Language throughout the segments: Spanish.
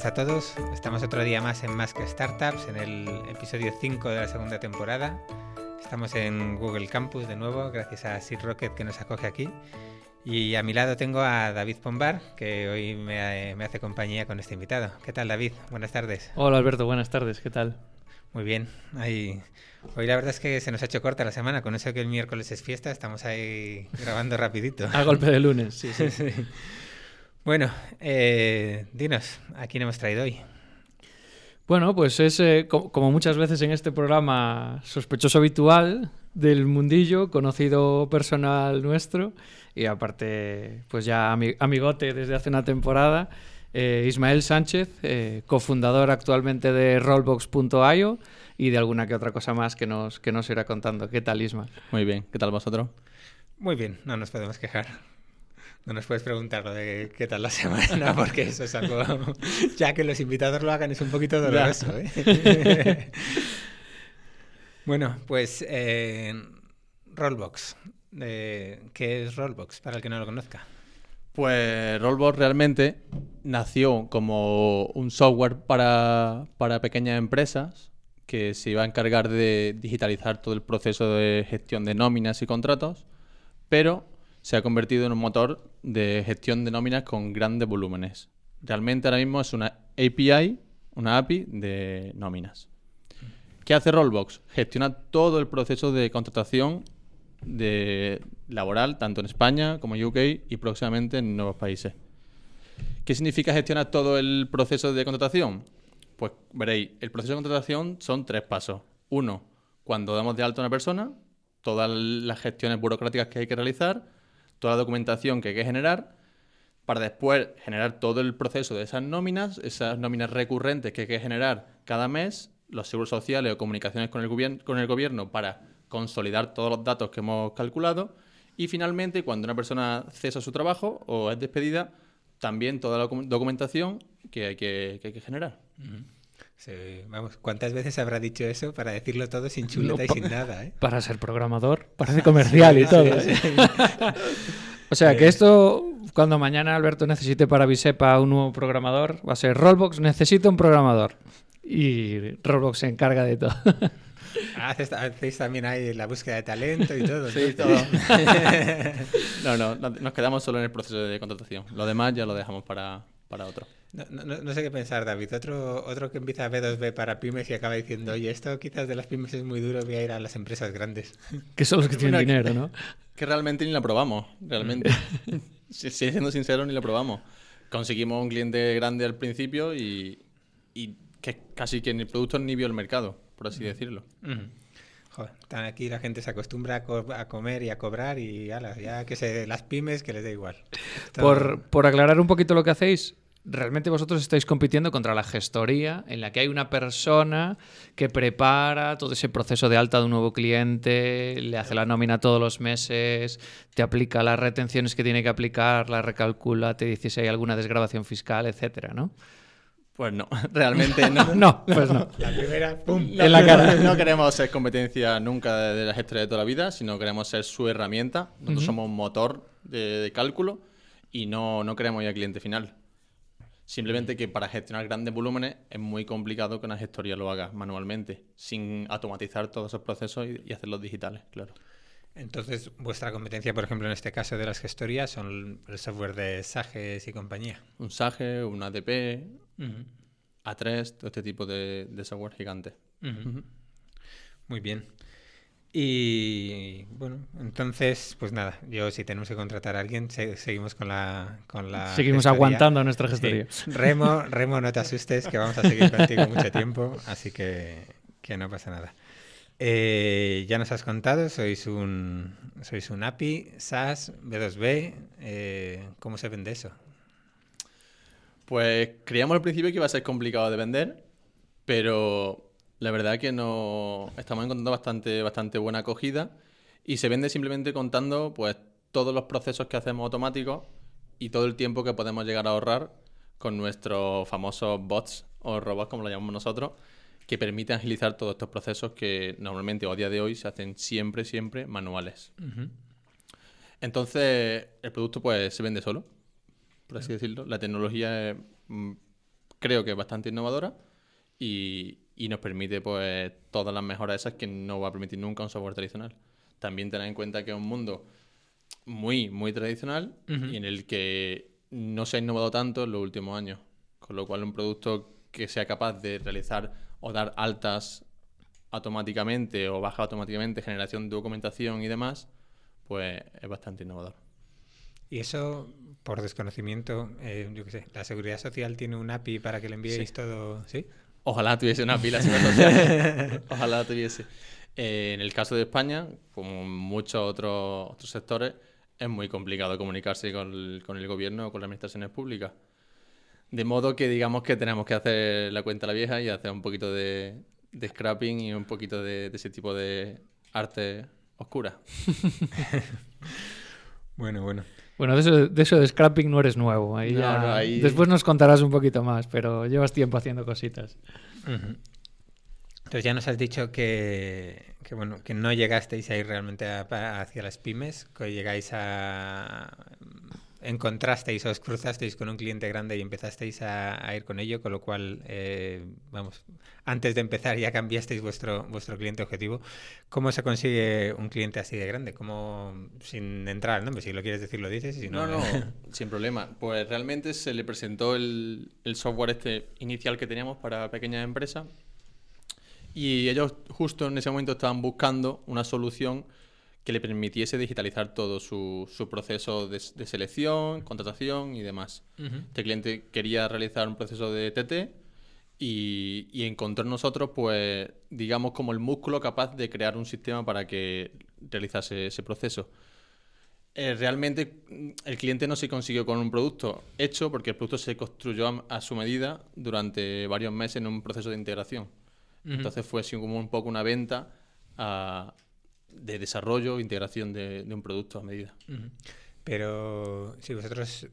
Tardes a todos. Estamos otro día más en Más que Startups, en el episodio 5 de la segunda temporada. Estamos en Google Campus de nuevo, gracias a Sid Rocket que nos acoge aquí. Y a mi lado tengo a David Pombar, que hoy me, me hace compañía con este invitado. ¿Qué tal, David? Buenas tardes. Hola, Alberto, buenas tardes. ¿Qué tal? Muy bien. Ahí... Hoy la verdad es que se nos ha hecho corta la semana. Con eso que el miércoles es fiesta, estamos ahí grabando rapidito. A golpe de lunes, sí, sí. sí. Bueno, eh, dinos, ¿a quién hemos traído hoy? Bueno, pues es eh, co como muchas veces en este programa sospechoso habitual del mundillo, conocido personal nuestro y aparte pues ya ami amigote desde hace una temporada, eh, Ismael Sánchez, eh, cofundador actualmente de Rollbox.io y de alguna que otra cosa más que nos, que nos irá contando. ¿Qué tal, Isma? Muy bien, ¿qué tal vosotros? Muy bien, no nos podemos quejar. No nos puedes preguntar lo de qué tal la semana, porque eso es algo. Ya que los invitados lo hagan, es un poquito doloroso. ¿eh? bueno, pues eh, Rollbox. Eh, ¿Qué es Rollbox para el que no lo conozca? Pues Rollbox realmente nació como un software para, para pequeñas empresas que se iba a encargar de digitalizar todo el proceso de gestión de nóminas y contratos, pero se ha convertido en un motor de gestión de nóminas con grandes volúmenes. Realmente ahora mismo es una API, una API de nóminas. ¿Qué hace Rollbox? Gestiona todo el proceso de contratación de laboral, tanto en España como en UK y próximamente en nuevos países. ¿Qué significa gestionar todo el proceso de contratación? Pues veréis, el proceso de contratación son tres pasos. Uno, cuando damos de alta a una persona, todas las gestiones burocráticas que hay que realizar, toda la documentación que hay que generar, para después generar todo el proceso de esas nóminas, esas nóminas recurrentes que hay que generar cada mes, los seguros sociales o comunicaciones con el, gobierno, para consolidar todos los datos que hemos calculado y finalmente cuando una persona cesa su trabajo o es despedida, también toda la documentación que hay que, que, hay que generar. Sí, vamos, ¿cuántas veces habrá dicho eso para decirlo todo sin chuleta no, y sin nada? ¿eh? Para ser programador, parece comercial sí, y todo. Sí, sí. o sea, que esto, cuando mañana Alberto necesite para Bisepa un nuevo programador, va a ser Rollbox necesita un programador. Y Rollbox se encarga de todo. Haces, hacéis también ahí la búsqueda de talento y todo. Sí, todo. no, no, nos quedamos solo en el proceso de contratación. Lo demás ya lo dejamos para, para otro. No, no, no, sé qué pensar, David. Otro, otro que empieza B2B para pymes y acaba diciendo, oye, esto quizás de las pymes es muy duro, voy a ir a las empresas grandes. Que son los que tienen bueno, dinero, ¿no? Que realmente ni la probamos, realmente. si, siendo sincero, ni lo probamos. Conseguimos un cliente grande al principio y, y que casi que ni el producto ni vio el mercado, por así decirlo. Uh -huh. Joder, aquí la gente se acostumbra a, co a, comer y a cobrar y ala, ya que se las pymes que les da igual. Todo... Por, por aclarar un poquito lo que hacéis, realmente vosotros estáis compitiendo contra la gestoría, en la que hay una persona que prepara todo ese proceso de alta de un nuevo cliente, le hace la nómina todos los meses, te aplica las retenciones que tiene que aplicar, la recalcula, te dice si hay alguna desgrabación fiscal, etcétera, ¿no? Pues no, realmente no. no, pues no. La primera, ¡pum! La en la cara. No queremos ser competencia nunca de la gestoría de toda la vida, sino queremos ser su herramienta. Nosotros uh -huh. somos un motor de, de, cálculo y no, no queremos ir al cliente final. Simplemente que para gestionar grandes volúmenes es muy complicado que una gestoría lo haga manualmente, sin automatizar todos esos procesos y, y hacerlos digitales, claro. Entonces, vuestra competencia, por ejemplo, en este caso de las gestorías, son el software de SAGES y compañía. Un SAGE, un ADP, uh -huh. A3, todo este tipo de, de software gigante. Uh -huh. Uh -huh. Muy bien. Y bueno, entonces, pues nada, yo si tenemos que contratar a alguien, se, seguimos con la, con la Seguimos gestoría. aguantando nuestra gestoría. Sí. Remo, Remo, no te asustes, que vamos a seguir contigo mucho tiempo, así que, que no pasa nada. Eh, ya nos has contado, sois un, sois un API, SaaS, B2B. Eh, ¿Cómo se vende eso? Pues creíamos al principio que iba a ser complicado de vender, pero la verdad que no estamos encontrando bastante, bastante buena acogida y se vende simplemente contando pues todos los procesos que hacemos automáticos y todo el tiempo que podemos llegar a ahorrar con nuestros famosos bots o robots, como lo llamamos nosotros, que permiten agilizar todos estos procesos que normalmente o a día de hoy se hacen siempre, siempre manuales. Uh -huh. Entonces, el producto pues se vende solo, por así decirlo. La tecnología es creo que es bastante innovadora y, y nos permite pues todas las mejoras esas que no va a permitir nunca un software tradicional. También tener en cuenta que es un mundo muy, muy tradicional y en el que no se ha innovado tanto en los últimos años. Con lo cual un producto que sea capaz de realizar o dar altas automáticamente o bajar automáticamente, generación de documentación y demás, pues es bastante innovador. Y eso, por desconocimiento, eh, yo qué sé, ¿la Seguridad Social tiene un API para que le enviéis todo? ¿Sí? Ojalá tuviese una API la Seguridad Social. Ojalá tuviese. Eh, en el caso de España, como en muchos otros, otros sectores, es muy complicado comunicarse con el, con el gobierno o con las administraciones públicas. De modo que digamos que tenemos que hacer la cuenta a la vieja y hacer un poquito de, de scrapping y un poquito de, de ese tipo de arte oscura. bueno, bueno. Bueno, de eso, de eso de scrapping no eres nuevo. Ahí No, ya- no, ahí- Después nos contarás un poquito más, pero llevas tiempo haciendo cositas. Entonces ya nos has dicho que, que, bueno, que no llegasteis a ir realmente a- hacia las pymes, que llegáis a... encontrasteis o os cruzasteis con un cliente grande y empezasteis a, a ir con ello, con lo cual, eh, vamos, antes de empezar ya cambiasteis vuestro, vuestro cliente objetivo. ¿Cómo se consigue un cliente así de grande? ¿Cómo, sin entrar al nombre, si lo quieres decir lo dices y si no... No, no, sin problema. Pues realmente se le presentó el, el software este inicial que teníamos para pequeñas empresas y ellos justo en ese momento estaban buscando una solución que le permitiese digitalizar todo su, su proceso de, de selección, contratación y demás. Ujú. Este cliente quería realizar un proceso de TT y, y encontró en nosotros, pues, digamos, como el músculo capaz de crear un sistema para que realizase ese proceso. Eh, realmente el cliente no se consiguió con un producto hecho porque el producto se construyó a, a su medida durante varios meses en un proceso de integración. Entonces fue así como un poco una venta ah, de desarrollo e integración de, de un producto a medida. Pero si vosotros eh,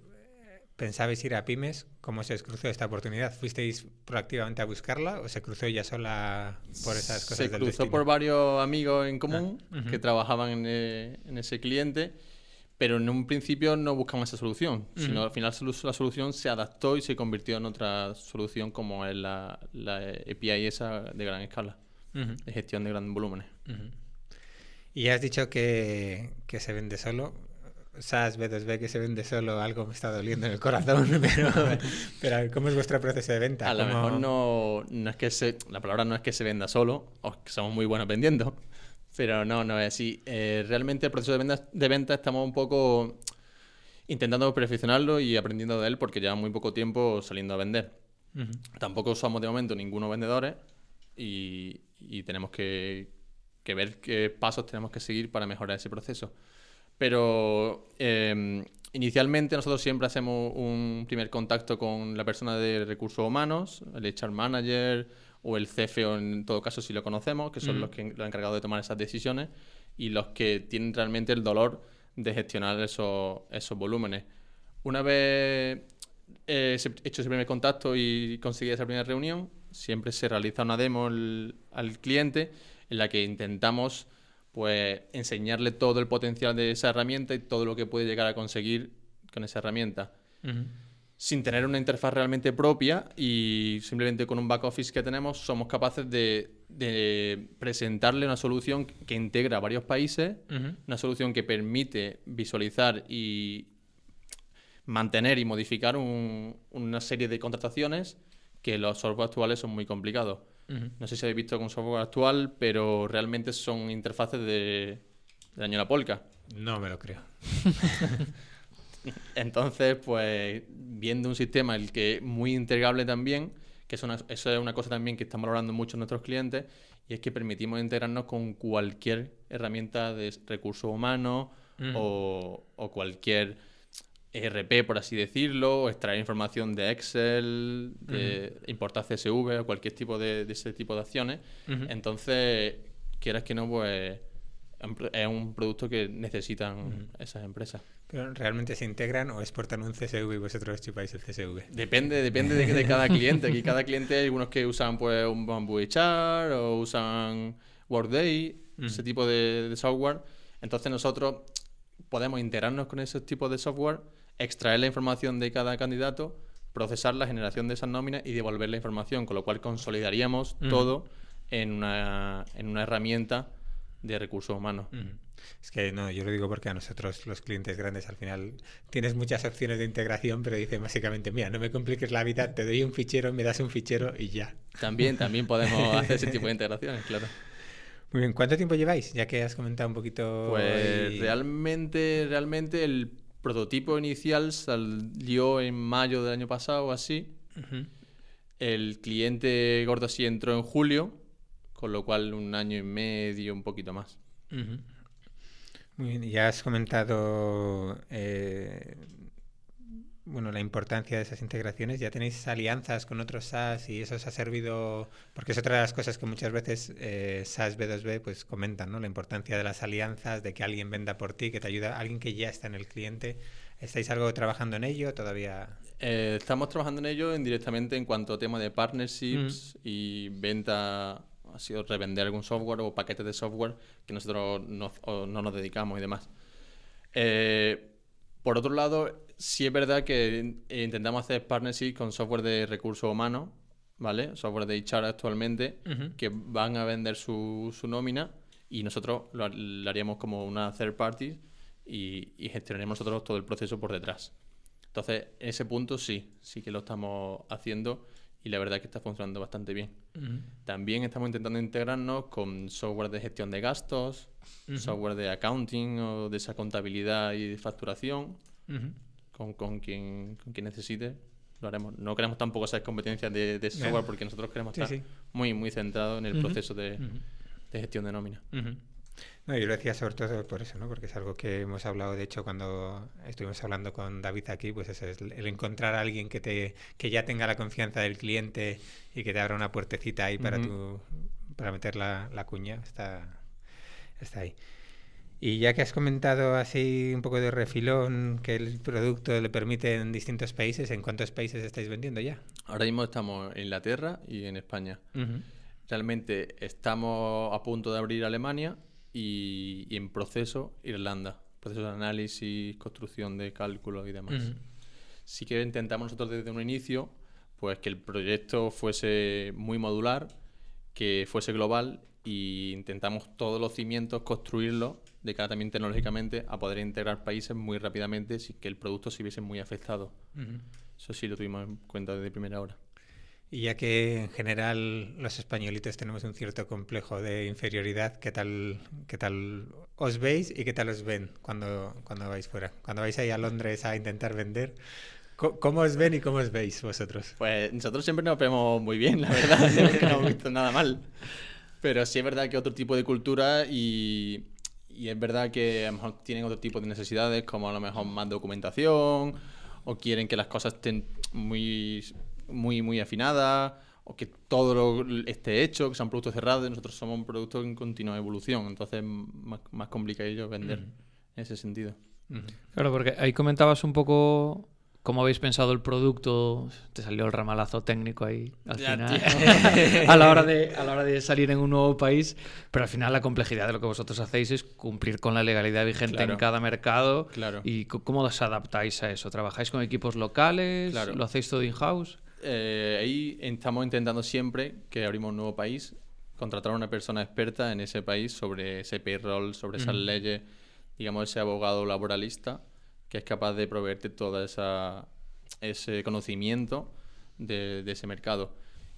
pensabais ir a pymes, ¿cómo se os cruzó esta oportunidad? ¿Fuisteis proactivamente a buscarla o se cruzó ya sola por esas cosas Se del cruzó destino? por varios amigos en común Ah, que trabajaban en, eh, en ese cliente, pero en un principio no buscaban esa solución, sino al final la solución se adaptó y se convirtió en otra solución como es la, la API esa de gran escala, de gestión de grandes volúmenes. Y has dicho que, que se vende solo. SAS B2B que se vende solo, algo me está doliendo en el corazón, pero, pero ¿cómo es vuestro proceso de venta? A lo ¿Cómo- mejor no, no es que se, la palabra no es que se venda solo, o que somos muy buenos vendiendo, pero no, no es así. Eh, realmente el proceso de venta, de venta estamos un poco intentando perfeccionarlo y aprendiendo de él porque lleva muy poco tiempo saliendo a vender. Tampoco somos de momento ninguno vendedores y, y tenemos que, que ver qué pasos tenemos que seguir para mejorar ese proceso. Pero eh, inicialmente nosotros siempre hacemos un primer contacto con la persona de recursos humanos, el HR manager o el CFO en todo caso si lo conocemos, que son los que los encargados de tomar esas decisiones y los que tienen realmente el dolor de gestionar esos, esos volúmenes. Una vez eh, hecho ese primer contacto y conseguí esa primera reunión, siempre se realiza una demo al cliente en la que intentamos pues enseñarle todo el potencial de esa herramienta y todo lo que puede llegar a conseguir con esa herramienta. Sin tener una interfaz realmente propia y simplemente con un back office que tenemos somos capaces de, de presentarle una solución que integra varios países, una solución que permite visualizar y mantener y modificar un- una serie de contrataciones que los software actuales son muy complicados. No sé si habéis visto con software actual, pero realmente son interfaces de, de año la polka. No me lo creo. Entonces, pues, viendo un sistema el que es muy integrable también, que es una- eso es una cosa también que estamos valorando mucho en nuestros clientes, y es que permitimos integrarnos con cualquier herramienta de recursos humanos o cualquier ERP, por así decirlo, o extraer información de Excel, de importar CSV o cualquier tipo de, de ese tipo de acciones. Entonces, quieras que no, pues es un producto que necesitan esas empresas. ¿Pero realmente se integran o exportan un CSV y vosotros chupáis el CSV? Depende, depende de, de cada cliente. Aquí cada cliente hay algunos que usan pues un Bamboo HR o usan Workday, ese tipo de, de software. Entonces nosotros podemos integrarnos con esos tipos de software, extraer la información de cada candidato, procesar la generación de esas nóminas y devolver la información, con lo cual consolidaríamos todo en una, en una herramienta de recursos humanos. Es que no, yo lo digo porque a nosotros los clientes grandes al final tienes muchas opciones de integración, pero dicen básicamente, mira, no me compliques la vida, te doy un fichero, me das un fichero y ya. También, también podemos hacer ese tipo de integraciones, claro. Muy bien, ¿cuánto tiempo lleváis? Ya que has comentado un poquito. Pues realmente, realmente el prototipo inicial salió en mayo del año pasado así. El cliente gordo sí entró en julio, con lo cual un año y medio, un poquito más. Muy bien, ya has comentado eh, bueno, la importancia de esas integraciones. ¿Ya tenéis alianzas con otros SaaS y eso os ha servido? Porque es otra de las cosas que muchas veces eh, SaaS B2B pues comentan, ¿no? La importancia de las alianzas, de que alguien venda por ti, que te ayuda, alguien que ya está en el cliente. ¿Estáis algo trabajando en ello todavía? Eh, estamos trabajando en ello indirectamente en cuanto a tema de partnerships y venta, ha sido revender algún software o paquetes de software que nosotros no, no nos dedicamos y demás. Eh, por otro lado, sí es verdad que intentamos hacer partnership con software de recursos humanos, ¿vale? Software de HR actualmente, que van a vender su, su nómina y nosotros lo, haríamos como una third party y, y gestionaremos nosotros todo el proceso por detrás. Entonces, ese punto sí, sí que lo estamos haciendo y la verdad es que está funcionando bastante bien. También estamos intentando integrarnos con software de gestión de gastos, software de accounting o de esa contabilidad y de facturación con, con, quien, con quien necesite. Lo haremos. No queremos tampoco esas competencias de, de software porque nosotros queremos estar muy muy centrados en el proceso de, de, gestión de nómina. No, yo lo decía sobre todo por eso, ¿no? Porque es algo que hemos hablado, de hecho, cuando estuvimos hablando con David aquí, pues eso es el encontrar a alguien que te que ya tenga la confianza del cliente y que te abra una puertecita ahí para tu para meter la, la cuña, está, está ahí. Y ya que has comentado así un poco de refilón que el producto le permite en distintos países, ¿en cuántos países estáis vendiendo ya? Ahora mismo estamos en Inglaterra y en España. Realmente estamos a punto de abrir Alemania y, en proceso Irlanda. Proceso de análisis, construcción de cálculos y demás. Sí que intentamos nosotros desde un inicio pues que el proyecto fuese muy modular, que fuese global y intentamos todos los cimientos construirlos de cara también tecnológicamente a poder integrar países muy rápidamente sin que el producto se viese muy afectado. Eso sí lo tuvimos en cuenta desde primera hora. Y ya que en general los españolitos tenemos un cierto complejo de inferioridad, ¿qué tal, qué tal os veis y qué tal os ven cuando, cuando vais fuera? Cuando vais ahí a Londres a intentar vender, ¿cómo os ven y cómo os veis vosotros? Pues nosotros siempre nos vemos muy bien, la verdad, no hemos visto nada mal. Pero sí es verdad que otro tipo de cultura y, y es verdad que a lo mejor tienen otro tipo de necesidades, como a lo mejor más documentación, o quieren que las cosas estén muy muy, muy afinada o que todo lo esté hecho, que sean productos cerrados. Nosotros somos un producto en continua evolución, entonces más, más complicado vender en ese sentido. Claro, porque ahí comentabas un poco cómo habéis pensado el producto, te salió el ramalazo técnico ahí al final, a, la hora de, a la hora de salir en un nuevo país, pero al final la complejidad de lo que vosotros hacéis es cumplir con la legalidad vigente en cada mercado. Claro. ¿Y cómo os adaptáis a eso? ¿Trabajáis con equipos locales? ¿Lo hacéis todo in-house? Eh, ahí estamos intentando siempre que abrimos un nuevo país, contratar a una persona experta en ese país sobre ese payroll, sobre esas leyes, digamos, ese abogado laboralista que es capaz de proveerte todo esa, ese conocimiento de, ese mercado.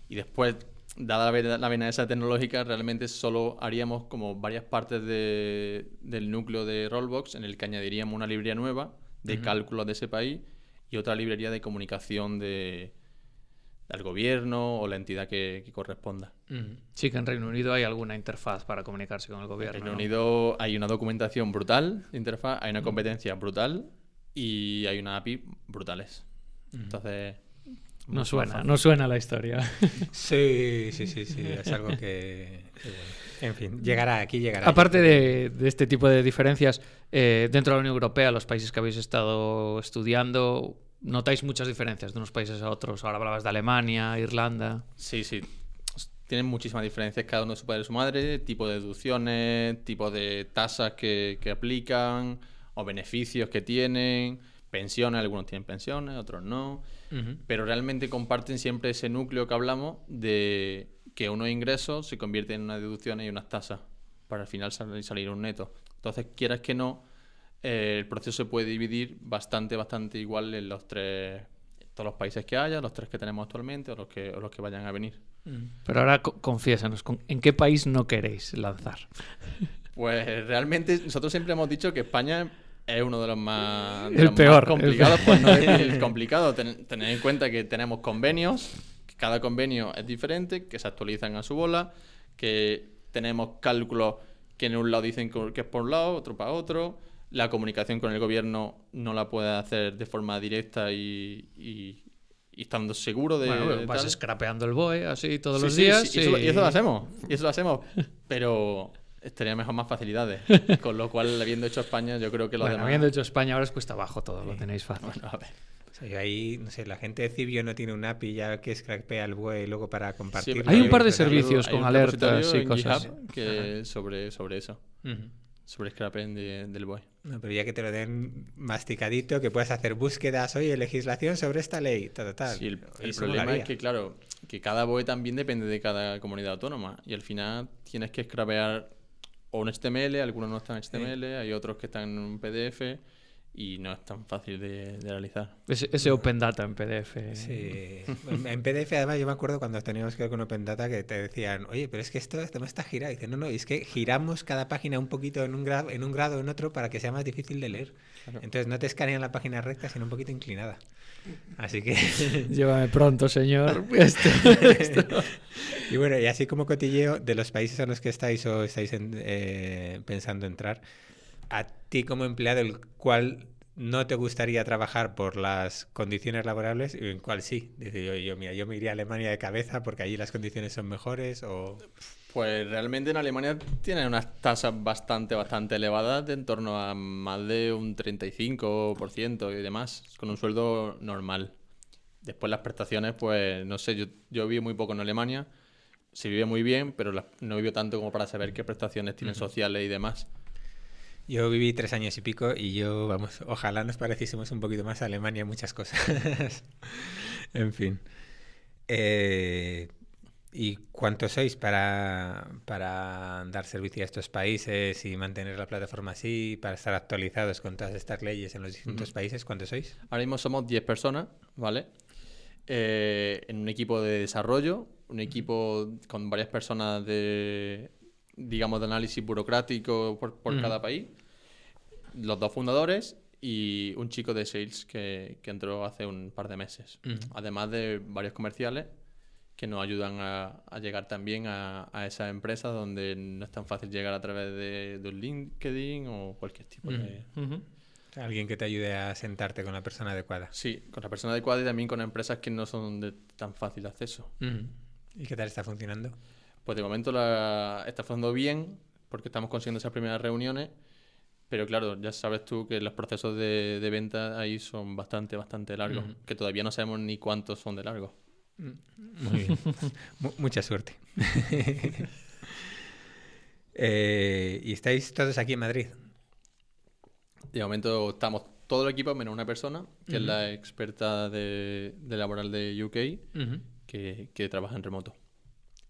Y después, dada la, la vena esa tecnológica, realmente solo haríamos como varias partes del núcleo de Rollbox en el que añadiríamos una librería nueva de cálculos de ese país y otra librería de comunicación de, del gobierno o la entidad que, corresponda. Sí, que en Reino Unido hay alguna interfaz para comunicarse con el gobierno. En Reino Unido hay una documentación brutal de interfaz, hay una competencia brutal y hay una API brutales. Entonces... No suena, no suena la historia. Sí, sí, sí, sí, es algo que... En fin, llegará, aquí llegará. Aparte de, este tipo de diferencias, eh, dentro de la Unión Europea, los países que habéis estado estudiando, notáis muchas diferencias de unos países a otros. Ahora hablabas de Alemania, Irlanda. Sí, sí. Tienen muchísimas diferencias cada uno de su padre y su madre, tipo de deducciones, tipo de tasas que, que aplican o beneficios que tienen. pensiones, algunos tienen pensiones, otros no, pero realmente comparten siempre ese núcleo que hablamos de que unos ingresos se convierten en unas deducciones y unas tasas para al final sal- salir un neto. Entonces, quieras que no, eh, el proceso se puede dividir bastante, bastante igual en los tres, todos los países que haya, los tres que tenemos actualmente o los que, o los que vayan a venir. Pero ahora co- confiésanos, ¿con- ¿en qué país no queréis lanzar? Pues realmente nosotros siempre hemos dicho que España es uno de los más, de El los más peor, el complicados, pues no decir complicado. Ten- tener en cuenta que tenemos convenios, que cada convenio es diferente, que se actualizan a su bola, que tenemos cálculos que en un lado dicen que es por un lado, otro para otro. La comunicación con el gobierno no la puede hacer de forma directa y, y- y estando seguro de, bueno, de vas tal. scrapeando el BOE así todos Sí, los sí, días. sí, y, eso, y eso lo hacemos. Y eso lo hacemos. Pero estaría mejor más facilidades. Con lo cual, habiendo hecho España, yo creo que lo Bueno, demás. habiendo hecho España, ahora os cuesta abajo todo, lo tenéis fácil. Bueno, a ver. O sea, yo ahí, no sé, la gente de Cibio no tiene un API ya que scrapea el BUE luego para compartirlo. Hay un par de servicios con alertas y cosas. GitHub que sobre, sobre eso. Ujú. Sobre scrapping de- del BOE. No, pero ya que te lo den masticadito, que puedas hacer búsquedas, oye, legislación sobre esta ley, tal, tal. Sí, el, el problema molaría. es que, claro, que cada BOE también depende de cada comunidad autónoma. Y al final tienes que scrapear o un HTML, algunos no están en HTML, hay otros que están en un PDF y no es tan fácil de, de realizar. Ese, ese Open Data en PDF. Sí. En- PDF, además, yo me acuerdo cuando teníamos que ver con Open Data que te decían, oye, pero es que esto, esto no está girado. Y dice, no, no, es que giramos cada página un poquito en un, grado, en un grado o en otro para que sea más difícil de leer. Claro. Entonces no te escanean la página recta, sino un poquito inclinada. Así que. Llévame pronto, señor. Esto- esto- y bueno, y así como cotilleo de los países en los que estáis o estáis en- eh, pensando entrar, a ti como empleado, el cual no te gustaría trabajar por las condiciones laborables y en cuál sí. Dice yo, yo, mira, yo me iría a Alemania de cabeza porque allí las condiciones son mejores o... Pues realmente en Alemania tienen unas tasas bastante, bastante elevadas, de en torno a más de un 35% y demás, con un sueldo normal. Después las prestaciones, pues no sé, yo, yo viví muy poco en Alemania, se vive muy bien, pero no vivió tanto como para saber qué prestaciones tienen sociales y demás. Yo viví tres años y pico y yo, vamos, ojalá nos pareciésemos un poquito más a Alemania en muchas cosas. en fin. Eh, ¿Y cuántos sois para, para dar servicio a estos países y mantener la plataforma así, para estar actualizados con todas estas leyes en los distintos países? ¿Cuántos sois? Ahora mismo somos 10 personas, ¿vale? Eh, en un equipo de desarrollo, un equipo con varias personas de, digamos, de análisis burocrático por, cada país, los dos fundadores y un chico de sales que, que entró hace un par de meses. Además de varios comerciales que nos ayudan a, a llegar también a, a esas empresas donde no es tan fácil llegar a través de, de un LinkedIn o cualquier tipo de... Alguien que te ayude a sentarte con la persona adecuada. Sí, con la persona adecuada y también con empresas que no son de tan fácil acceso. ¿Y qué tal está funcionando? Pues de momento la, está funcionando bien porque estamos consiguiendo esas primeras reuniones, pero claro, ya sabes tú que los procesos de, de venta ahí son bastante, bastante largos, que todavía no sabemos ni cuántos son de largos. Muy bien. Mu- mucha suerte. Eh, y estáis todos aquí en Madrid. De momento estamos todo el equipo menos una persona, que es la experta de, de laboral de UK, que, que trabaja en remoto.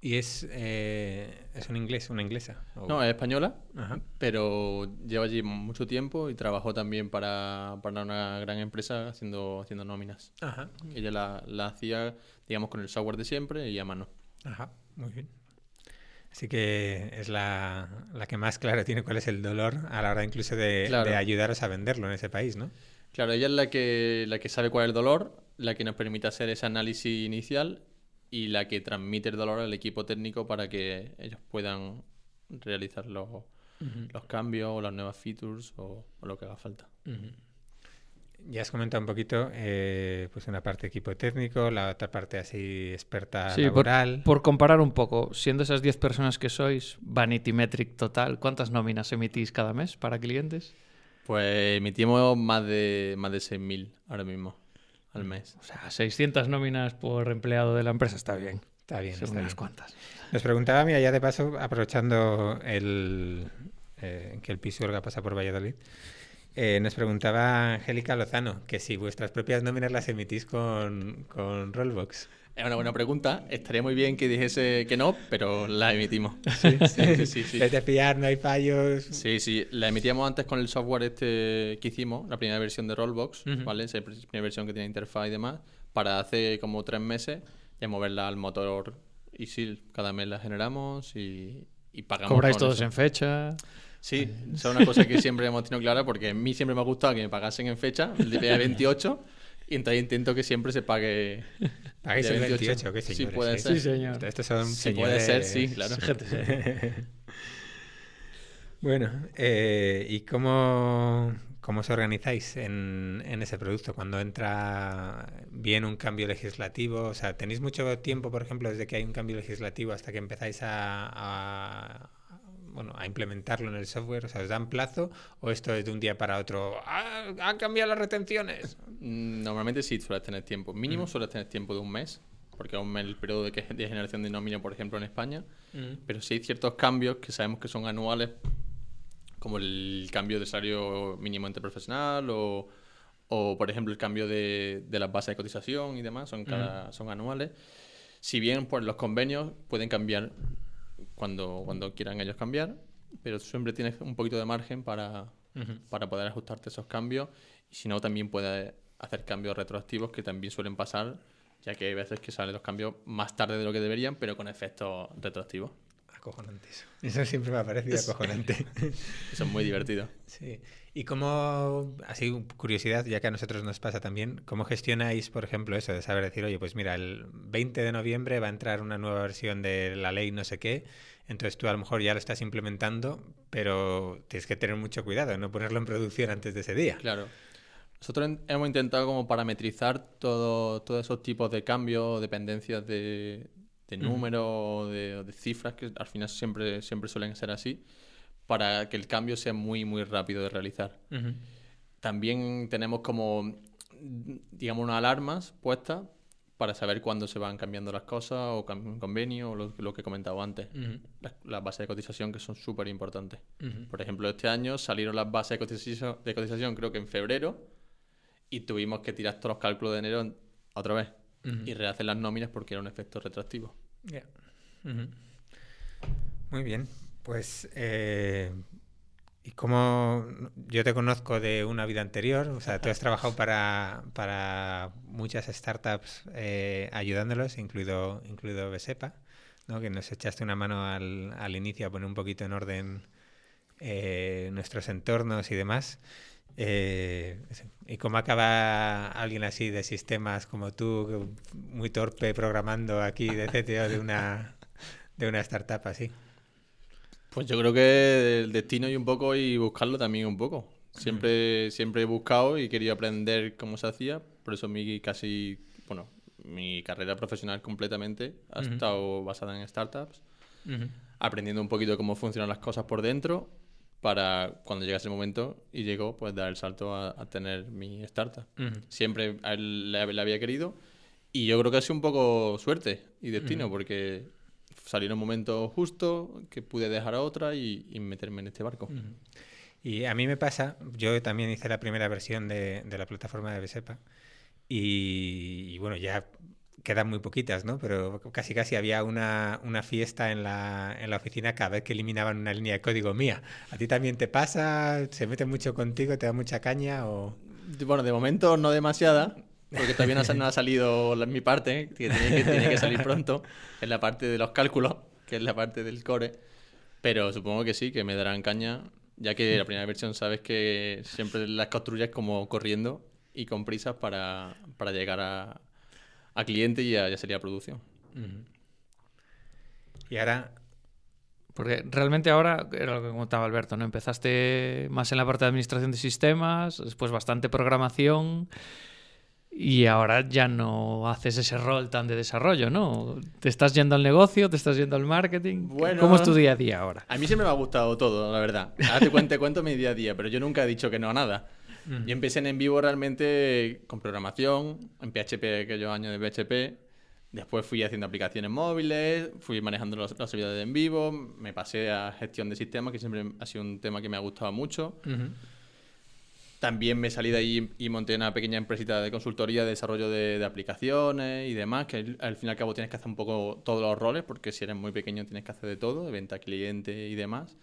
¿Y es, eh, es un inglés, una inglesa? O- No, es española, Ajá. pero lleva allí mucho tiempo y trabajó también para, para una gran empresa haciendo, haciendo nóminas. Ajá. Ella la, la hacía, digamos, con el software de siempre y a mano. Ajá. Muy bien. Así que es la, la que más claro tiene cuál es el dolor a la hora incluso de, Claro. de ayudaros a venderlo en ese país, ¿no? Claro, ella es la que, la que sabe cuál es el dolor, la que nos permite hacer ese análisis inicial y la que transmite el dolor al equipo técnico para que ellos puedan realizar los, los cambios o las nuevas features o, o lo que haga falta. Ya has comentado un poquito, eh, pues una parte equipo técnico, la otra parte así experta Sí, por, laboral. por comparar un poco, siendo esas 10 personas que sois, Vanity Metric total, ¿cuántas nóminas emitís cada mes para clientes? Pues emitimos más de, más de 6.000 ahora mismo al mes. O sea, 600 nóminas por empleado de la empresa está bien. Está bien, está unas bien. cuantas. Nos preguntaba, mira, ya de paso, aprovechando el, eh, que el Pisuerga pasa por Valladolid, Eh, nos preguntaba Angélica Lozano que si vuestras propias nóminas las emitís con, con Rollbox. Es una buena pregunta. Estaría muy bien que dijese que no, pero la emitimos. Sí, sí, sí. sí, Es de fiar, no hay fallos. Sí, sí. La emitíamos antes con el software este que hicimos, la primera versión de Rollbox, ¿vale? Esa primera versión que tiene interfaz y demás, para hace como tres meses ya moverla al motor ISIL. Cada mes la generamos y, y pagamos. ¿Cobráis todos en fecha? Sí, es una cosa que siempre hemos tenido clara porque a mí siempre me ha gustado que me pagasen en fecha, el día 28. Y entonces intento que siempre se pague. ¿Pagáis el 28? ¿Qué señores? Sí, puede ser. Sí, señor. Estos son sí, puede ser, sí, claro. bueno, eh, ¿y cómo, cómo os organizáis en, en, ese producto cuando entra bien un cambio legislativo? O sea, ¿tenéis mucho tiempo, por ejemplo, desde que hay un cambio legislativo hasta que empezáis a, a bueno, a implementarlo en el software? O sea, ¿os dan plazo o esto es de un día para otro? ¡Ah, han cambiado las retenciones! Mm, normalmente sí sueles tener tiempo. Mínimo mm. sueles tener tiempo de un mes, porque es un mes el periodo de, de generación de nómina, por ejemplo, en España. Mm. Pero sí hay ciertos cambios que sabemos que son anuales, como el cambio de salario mínimo interprofesional o, o por ejemplo, el cambio de, de las bases de cotización y demás, son, cada, son anuales. Si bien por los convenios pueden cambiar cuando, cuando quieran ellos cambiar, pero siempre tienes un poquito de margen para, para poder ajustarte esos cambios y si no también puedes hacer cambios retroactivos que también suelen pasar, ya que hay veces que salen los cambios más tarde de lo que deberían, pero con efectos retroactivos. Acojonante eso. Eso siempre me ha parecido acojonante. eso es muy divertido. Sí. ¿Y cómo, así curiosidad, ya que a nosotros nos pasa también, cómo gestionáis, por ejemplo, eso de saber decir, oye, pues mira, el 20 de noviembre va a entrar una nueva versión de la ley no sé qué, entonces tú a lo mejor ya lo estás implementando, pero tienes que tener mucho cuidado, no ponerlo en producción antes de ese día. Claro. Nosotros hemos intentado como parametrizar todo, todos esos tipos de cambios, dependencias de, de números o de, cifras, que al final siempre, siempre suelen ser así, para que el cambio sea muy, muy rápido de realizar. También tenemos como, digamos, unas alarmas puestas para saber cuándo se van cambiando las cosas o un convenio o lo, que he comentado antes. las, bases de cotización que son súper importantes. Por ejemplo, este año salieron las bases de cotización, de cotización creo que en febrero y tuvimos que tirar todos los cálculos de enero otra vez y rehacer las nóminas porque era un efecto Muy bien. Pues, eh, y como yo te conozco de una vida anterior, o sea, tú has trabajado para, para muchas startups eh, ayudándolos, incluido, incluido Besepa, ¿no? que nos echaste una mano al, al inicio a poner un poquito en orden eh, nuestros entornos y demás. Eh, ¿Y cómo acaba alguien así de sistemas como tú, muy torpe programando aquí de CTO de una, de una startup así? Pues yo creo que el destino y un poco y buscarlo también un poco. Siempre, siempre he buscado y quería aprender cómo se hacía, por eso mi casi, bueno, mi carrera profesional completamente ha estado basada en startups, aprendiendo un poquito cómo funcionan las cosas por dentro para cuando llegase el momento y llegó, pues dar el salto a, tener mi startup. Siempre la, había querido y yo creo que ha sido un poco suerte y destino porque salió en un momento justo que pude dejar a otra y, meterme en este barco. Y a mí me pasa, yo también hice la primera versión de, la plataforma de Besepa y, y bueno, ya quedan muy poquitas, ¿no? Pero casi casi había una, una fiesta en la, en la, oficina cada vez que eliminaban una línea de código mía. ¿A ti también te pasa? ¿Se mete mucho contigo? ¿Te da mucha caña? O... Bueno, de momento no demasiada, porque todavía no, ha salido mi parte, que tiene, que tiene que salir pronto, en la parte de los cálculos, que es la parte del core. Pero supongo que sí, que me darán caña, ya que la primera versión sabes que siempre las construyes como corriendo y con prisas para, para llegar a, a cliente y ya, sería producción. Y ahora... Porque realmente ahora, era lo que comentaba Alberto, ¿no? Empezaste más en la parte de administración de sistemas, después bastante programación y ahora ya no haces ese rol tan de desarrollo, ¿no? ¿Te estás yendo al negocio? ¿Te estás yendo al marketing? Bueno, ¿Cómo es tu día a día ahora? A mí siempre me ha gustado todo, la verdad. Ahora te cuento, te cuento mi día a día, pero yo nunca he dicho que no a nada. Yo empecé en vivo realmente con programación, en PHP, aquellos años de PHP. Después fui haciendo aplicaciones móviles, fui manejando los, servidores de en vivo, me pasé a gestión de sistemas, que siempre ha sido un tema que me ha gustado mucho. También me salí de ahí y monté una pequeña empresita de consultoría de desarrollo de, de aplicaciones y demás, que al, al fin y al cabo tienes que hacer un poco todos los roles, porque si eres muy pequeño tienes que hacer de todo, de venta a cliente y demás.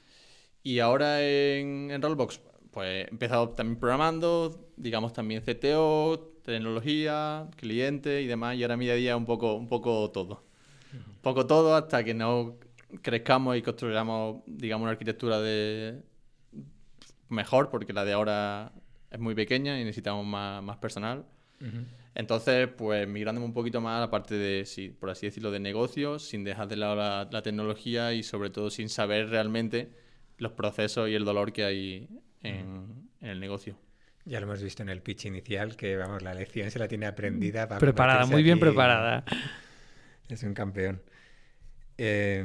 Y ahora en, en Rollbox, pues he empezado también programando, digamos también CTO, tecnología, cliente y demás, y ahora mi día a día un poco, un poco todo. Un poco todo hasta que no crezcamos y construyamos, digamos, una arquitectura de mejor, porque la de ahora es muy pequeña y necesitamos más, más personal. Entonces, pues migrándome un poquito más a la parte de, sí, por así decirlo, de negocios, sin dejar de lado la, la tecnología y sobre todo sin saber realmente los procesos y el dolor que hay en, en el negocio. Ya lo hemos visto en el pitch inicial, que vamos, la lección se la tiene aprendida. Para Preparada, muy bien aquí- preparada. Es un campeón. Eh,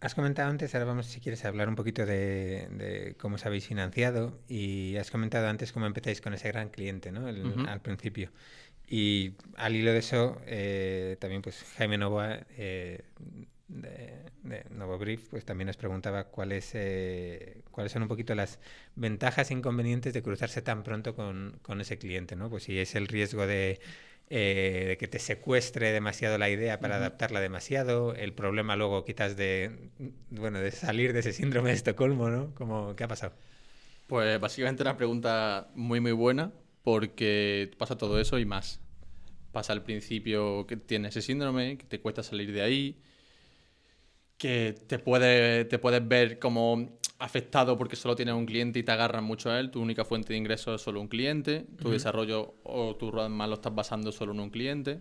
has comentado antes, ahora vamos si quieres a hablar un poquito de, de cómo os habéis financiado y has comentado antes cómo empezáis con ese gran cliente, ¿no? El-. Al principio. Y al hilo de eso, eh, también pues Jaime Novoa eh, de, de Novo Brief, pues también nos preguntaba cuáles, eh, cuáles son un poquito las ventajas e inconvenientes de cruzarse tan pronto con, con ese cliente, ¿no? Pues si es el riesgo de, eh, de que te secuestre demasiado la idea para adaptarla demasiado, el problema luego quizás de, bueno, de salir de ese síndrome de Estocolmo, ¿no? Como, ¿Qué ha pasado? Pues básicamente una pregunta muy muy buena porque pasa todo eso y más. Pasa al principio que tienes ese síndrome, que te cuesta salir de ahí, que te, puede, te puedes ver como afectado porque solo tienes un cliente y te agarran mucho a él, tu única fuente de ingresos es solo un cliente, tu desarrollo o tu roadmap lo estás basando solo en un cliente.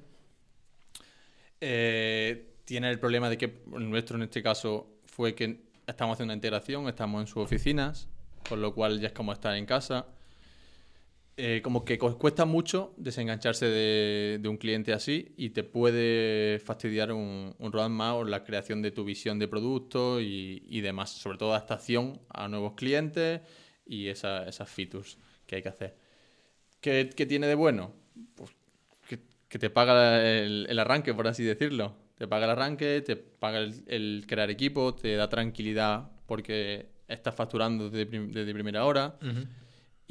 Eh, tiene el problema de que nuestro en este caso fue que estamos haciendo una integración, estamos en sus oficinas, con lo cual ya es como estar en casa. Eh, como que cu- cuesta mucho desengancharse de, de un cliente así y te puede fastidiar un, un roadmap o la creación de tu visión de producto y, y demás, sobre todo adaptación a nuevos clientes y esa- esas features que hay que hacer. ¿Qué, qué tiene de bueno? Pues que, que te paga el, el arranque, por así decirlo. Te paga el arranque, te paga el, el crear equipo, te da tranquilidad porque estás facturando desde, prim- desde primera hora.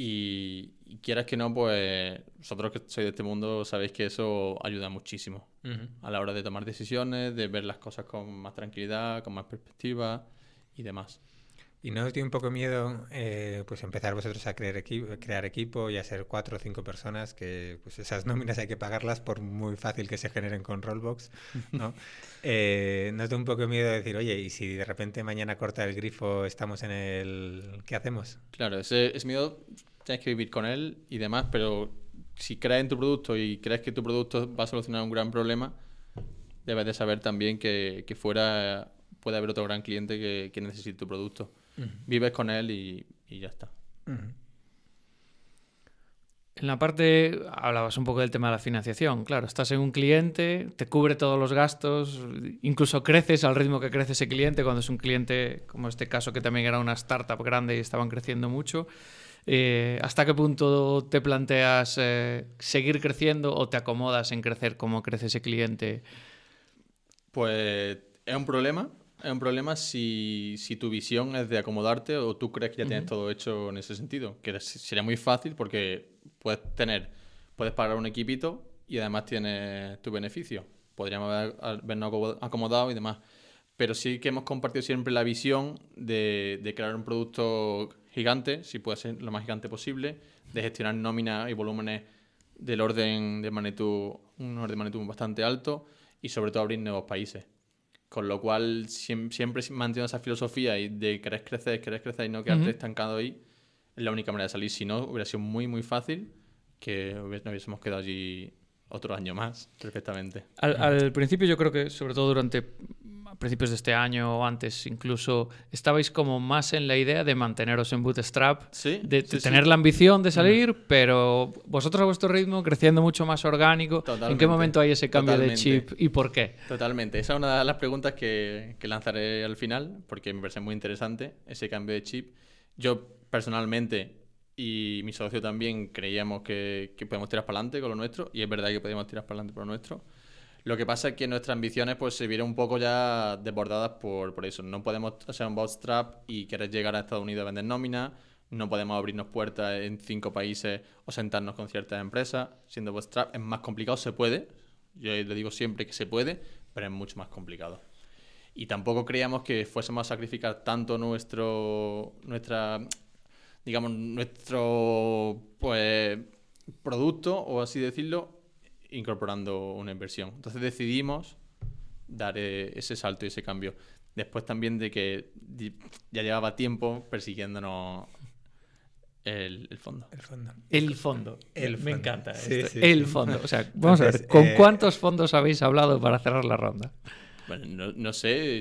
Y, y quieras que no, pues vosotros que sois de este mundo sabéis que eso ayuda muchísimo a la hora de tomar decisiones, de ver las cosas con más tranquilidad, con más perspectiva y demás. ¿Y no os dio un poco miedo eh, pues empezar vosotros a crear, equi- crear equipo y a ser cuatro o cinco personas que pues esas nóminas hay que pagarlas por muy fácil que se generen con Rollbox, ¿no? Eh, ¿Nos da un poco miedo decir, oye, y si de repente mañana corta el grifo, estamos en el... ¿Qué hacemos? Claro, ese, ese miedo tienes que vivir con él y demás, pero si crees en tu producto y crees que tu producto va a solucionar un gran problema, debes de saber también que, que fuera puede haber otro gran cliente que, que necesite tu producto. Vives con él y, y ya está. En la parte, hablabas un poco del tema de la financiación. Claro, estás en un cliente, te cubre todos los gastos, incluso creces al ritmo que crece ese cliente cuando es un cliente, como este caso que también era una startup grande y estaban creciendo mucho. Eh, ¿Hasta qué punto te planteas eh, seguir creciendo o te acomodas en crecer como crece ese cliente? Pues es un problema. Es un problema si, si tu visión es de acomodarte o tú crees que ya tienes todo hecho en ese sentido. Que sería muy fácil porque puedes tener, puedes pagar un equipito y además tienes tu beneficio. Podríamos haber- habernos acomo- acomodado y demás. Pero sí que hemos compartido siempre la visión de, de crear un producto gigante, si puede ser lo más gigante posible, de gestionar nóminas y volúmenes del orden de magnitud, un orden de magnitud bastante alto y sobre todo abrir nuevos países. Con lo cual siem- siempre manteniendo esa filosofía y de querer crecer, querer crecer y no quedarte Ujú. estancado ahí, es la única manera de salir. Si no, hubiera sido muy, muy fácil que nos hubiésemos quedado allí otro año más, perfectamente. Al, al principio yo creo que, sobre todo durante principios de este año o antes incluso, estabais como más en la idea de manteneros en Bootstrap, Sí, de, sí, de sí. tener la ambición de salir, pero vosotros a vuestro ritmo, creciendo mucho más orgánico. ¿En qué Totalmente, momento hay ese cambio de totalmente. chip y por qué? Totalmente. Esa es una de las preguntas que, que lanzaré al final, porque me parece muy interesante ese cambio de chip. Yo personalmente y mi socio también creíamos que, que podemos tirar para adelante con lo nuestro, y es verdad que podemos tirar para adelante con lo nuestro. Lo que pasa es que nuestras ambiciones pues se vieron un poco ya desbordadas por, por eso. No podemos hacer un bootstrap y querer llegar a Estados Unidos a vender nómina, no podemos abrirnos puertas en cinco países o sentarnos con ciertas empresas. Siendo Bootstrap es más complicado, se puede. Yo le digo siempre que se puede, pero es mucho más complicado. Y tampoco creíamos que fuésemos a sacrificar tanto nuestro, nuestra, digamos, nuestro pues, producto, o así decirlo, incorporando una inversión. Entonces decidimos dar eh, ese salto y ese cambio. Después también de que ya llevaba tiempo persiguiéndonos el, fondo. El fondo. El fondo. Me encanta. El fondo. O sea, vamos a ver, ¿con eh, cuántos fondos habéis hablado para cerrar la ronda? Bueno, no, no sé,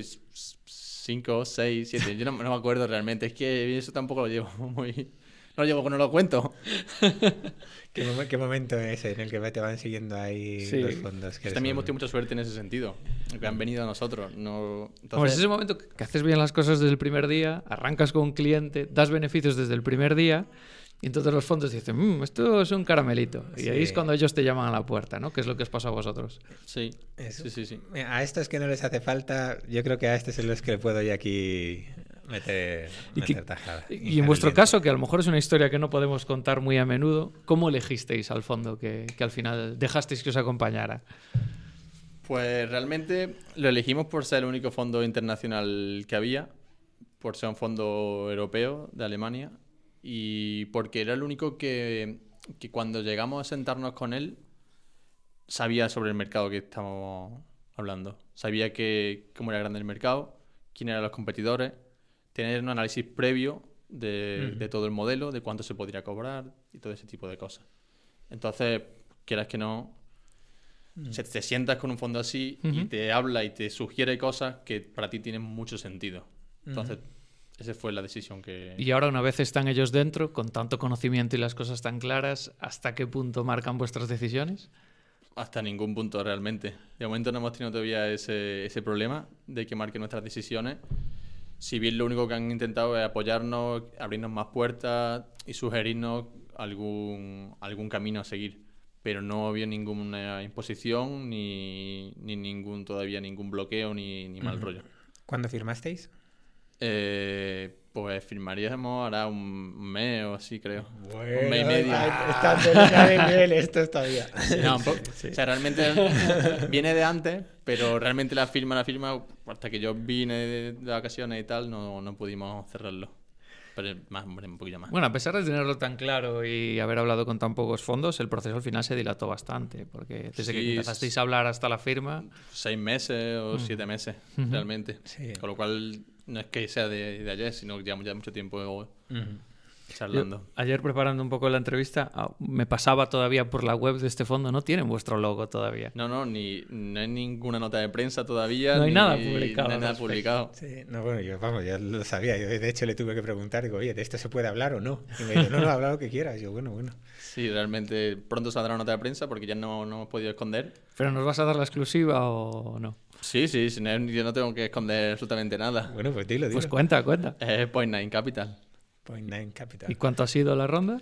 5, 6, 7. Yo no, no, me acuerdo realmente. Es que eso tampoco lo llevo muy. No lo llevo, no lo cuento. ¿Qué, ¿Qué, momento es en el que te van siguiendo ahí sí. los fondos? Que también hemos tenido mucha suerte en ese sentido. Que han venido a nosotros. No... Entonces... Pues es ese momento que haces bien las cosas desde el primer día, arrancas con un cliente, das beneficios desde el primer día y entonces los fondos dicen, "Mm, esto es un caramelito. Y ahí es cuando ellos te llaman a la puerta, ¿no? Que es lo que os pasa a vosotros. Sí, Eso. sí, sí, sí. A estos que no les hace falta, yo creo que a estos es los que le puedo yo aquí meter, Y, que- meter tajada. y hincar en vuestro caso, que a lo mejor es una historia que no podemos contar muy a menudo, ¿cómo elegisteis al fondo que, que al final dejasteis que os acompañara? Pues realmente lo elegimos por ser el único fondo internacional que había, por ser un fondo europeo de Alemania y porque era el único que, que cuando llegamos a sentarnos con él sabía sobre el mercado que estábamos hablando. Sabía que, cómo era grande el mercado, quién eran los competidores, tener un análisis previo de, de todo el modelo, de cuánto se podría cobrar y todo ese tipo de cosas. Entonces, quieras que no, se- te sientas con un fondo así y te habla y te sugiere cosas que para ti tienen mucho sentido. Entonces, esa fue la decisión que... Y ahora, una vez están ellos dentro, con tanto conocimiento y las cosas tan claras, ¿hasta qué punto marcan vuestras decisiones? Hasta ningún punto realmente. De momento no hemos tenido todavía ese, ese problema de que marquen nuestras decisiones. Si bien lo único que han intentado es apoyarnos, abrirnos más puertas y sugerirnos algún, algún camino a seguir. Pero no había ninguna imposición ni, ni ningún todavía ningún bloqueo ni, ni mal rollo. ¿Cuándo firmasteis? Eh, pues firmaríamos ahora un mes o así, creo. Bueno, un mes y medio. Está en luna de miel esto todavía. No, un poco- O sea, realmente viene de antes, pero realmente la firma, la firma, hasta que yo vine de, vacaciones y tal, no, no pudimos cerrarlo. Pero más, hombre, un poquillo más. Bueno, a pesar de tenerlo tan claro y haber hablado con tan pocos fondos, el proceso al final se dilató bastante, porque desde que Sí, empezasteis a hablar hasta la firma, Seis meses o siete meses, realmente. Sí. Con lo cual, no es que sea de, de ayer, sino que llevamos ya mucho tiempo Ujú. Charlando. Yo, ayer preparando un poco la entrevista, ah, me pasaba todavía por la web de este fondo, no tienen vuestro logo todavía. No, no, ni, no hay ninguna nota de prensa todavía. No hay ni- nada publicado No hay nada publicado. Sí, no, bueno, yo, vamos, ya lo sabía. Yo, de hecho, le tuve que preguntar, digo, oye, ¿de esto se puede hablar o no? Y me dijo, no, no, habla lo que quieras. Yo, bueno, bueno. Sí, realmente pronto saldrá una nota de prensa porque ya no, no hemos podido esconder. ¿Pero nos vas a dar la exclusiva o no? Sí, sí, yo no tengo que esconder absolutamente nada. Bueno, pues dilo, dilo. Pues cuenta, cuenta. Es Point Nine Capital. Point Nine Capital. ¿Y cuánto ha sido la ronda?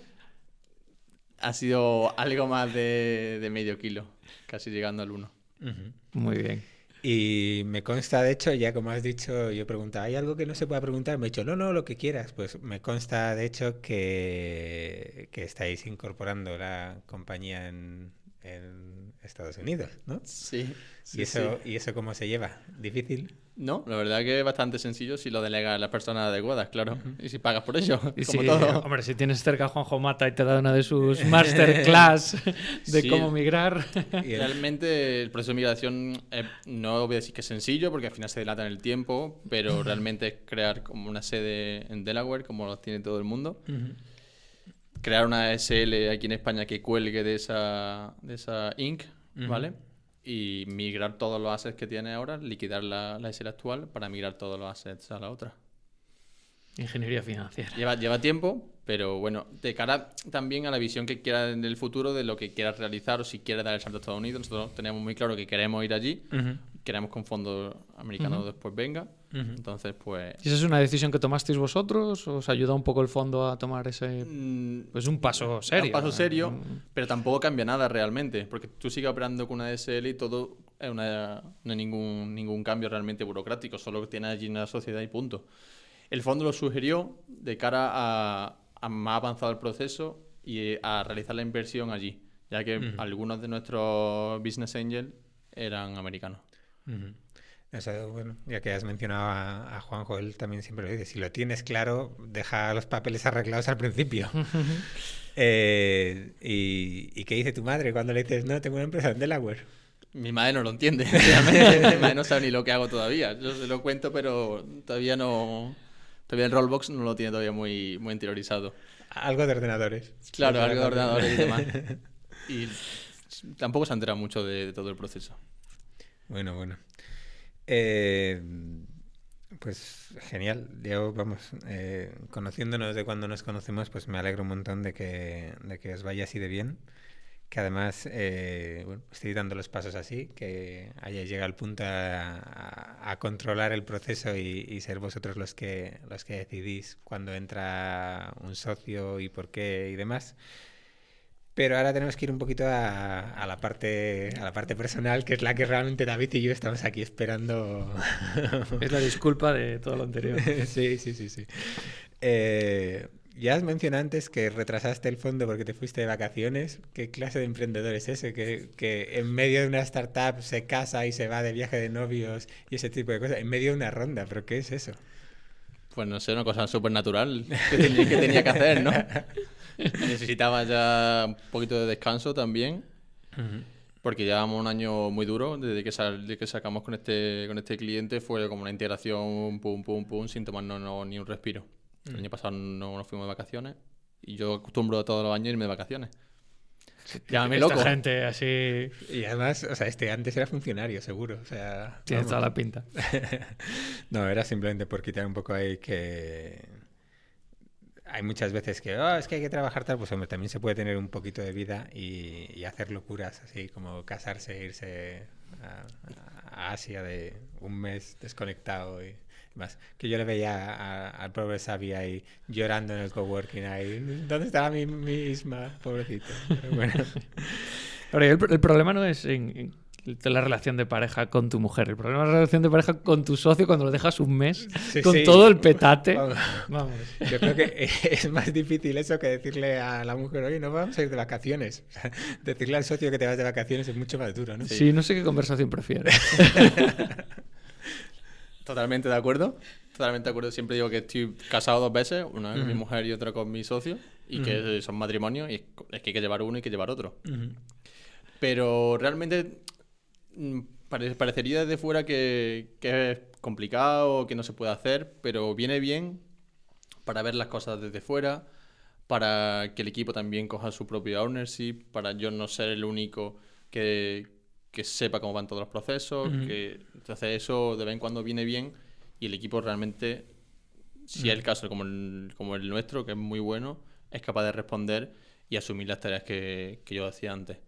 Ha sido algo más de, de medio kilo, casi llegando al 1. Ujú. Muy bien. Y me consta, de hecho, ya como has dicho, yo preguntaba, ¿hay algo que no se pueda preguntar? Me ha dicho, no, no, lo que quieras. Pues me consta, de hecho, que, que estáis incorporando la compañía en, en Estados Unidos, ¿no? Sí. ¿Y, eso, ¿Y eso cómo se lleva? ¿Difícil? No, la verdad que es bastante sencillo si lo delegas a las personas adecuadas, claro. Y si pagas por ello, Y como si, todo. hombre, si tienes cerca a Juanjo Mata y te da una de sus masterclass de Sí. cómo migrar. Y Realmente el proceso de migración eh, no voy a decir que es sencillo porque al final se dilata en el tiempo, pero realmente es crear como una sede en Delaware, como lo tiene todo el mundo. Crear una SL aquí en España que cuelgue de esa, de esa Inc., ¿vale? Y migrar todos los assets que tiene ahora, liquidar la, la SL actual para migrar todos los assets a la otra. Ingeniería financiera. Lleva, lleva tiempo, pero bueno, de cara también a la visión que quiera en el futuro de lo que quieras realizar o si quieres dar el salto a Estados Unidos. Nosotros tenemos muy claro que queremos ir allí. Queremos que un fondo americano Ujú. después venga. Ujú. Entonces, pues... ¿Y esa es una decisión que tomasteis vosotros? ¿Os ayuda un poco el fondo a tomar ese...? mm, Pues un paso serio. Un paso serio, pero tampoco cambia nada realmente, porque tú sigues operando con una DSL y todo es una, no hay ningún, ningún cambio realmente burocrático, solo que tienes allí una sociedad y punto. El fondo lo sugirió de cara a, a más avanzado el proceso y a realizar la inversión allí, ya que algunos de nuestros business angels eran americanos. Bueno, ya que has mencionado a, a Juanjo, él también siempre lo dice, si lo tienes claro, deja los papeles arreglados al principio. Eh, y, ¿Y qué dice tu madre cuando le dices, no, tengo una empresa en Delaware? Mi madre no lo entiende. Mi madre no sabe ni lo que hago todavía. Yo se lo cuento, pero todavía no... Todavía el Rollbox no lo tiene todavía muy, muy interiorizado. Algo de ordenadores. Claro, algo de ordenadores y demás. Y tampoco se ha enterado mucho de, de todo el proceso. Bueno, bueno. Eh, pues genial. Yo, vamos, eh, conociéndonos de cuando nos conocemos, pues me alegro un montón de que, de que os vaya así de bien. Que además, eh, bueno, estoy dando los pasos así, que hayáis llegado al punto a, controlar el proceso y, y ser vosotros los que, los que decidís cuando entra un socio y por qué y demás. Pero ahora tenemos que ir un poquito a, a la parte a la parte personal, que es la que realmente David y yo estamos aquí esperando. Es la disculpa de todo lo anterior. sí, sí, sí, sí. Eh, ya has mencionado antes que retrasaste el fondo porque te fuiste de vacaciones. ¿Qué clase de emprendedor es ese? Que, que en medio de una startup se casa y se va de viaje de novios y ese tipo de cosas. En medio de una ronda, ¿pero qué es eso? Pues no sé, una cosa súper natural que tenía, que tenía que hacer, ¿no? Necesitaba ya un poquito de descanso también, porque llevamos un año muy duro. Desde que, sal- desde que sacamos con este, con este cliente fue como una integración pum, pum, pum, sin tomarnos no- ni un respiro. El año pasado no nos fuimos de vacaciones y yo acostumbro todos los años irme de vacaciones. Llámame Esta loco. gente así Y además, o sea, este antes era funcionario, seguro. O sea, tiene toda la pinta. no, era simplemente por quitar un poco ahí que hay muchas veces que "Oh, es que hay que trabajar tal, pues hombre, también se puede tener un poquito de vida y, y hacer locuras, así como casarse, irse a, Asia de un mes desconectado y más. Que yo le veía al pobre Xavi ahí llorando en el coworking ahí. ¿Dónde está mi misma? Pobrecito. Pero el, problema no es en la relación de pareja con tu mujer. El problema es la relación de pareja con tu socio cuando lo dejas un mes Sí, con sí. todo el petate. Vamos. Vamos. Yo creo que es más difícil eso que decirle a la mujer, oye, no vamos a ir de vacaciones. O sea, decirle al socio que te vas de vacaciones es mucho más duro, ¿no? Sí. no sé qué conversación prefieres. Totalmente de acuerdo. Totalmente de acuerdo. Siempre digo que estoy casado dos veces, una con mi mujer y otra con mi socio, y que son matrimonios, y es que hay que llevar uno y hay que llevar otro. Pero realmente pare- parecería desde fuera que, que es complicado, que no se puede hacer, pero viene bien para ver las cosas desde fuera, para que el equipo también coja su propio ownership, para yo no ser el único que, que sepa cómo van todos los procesos, que entonces eso de vez en cuando viene bien y el equipo realmente, si es el caso como el, como el nuestro, que es muy bueno, es capaz de responder y asumir las tareas que, que yo hacía antes.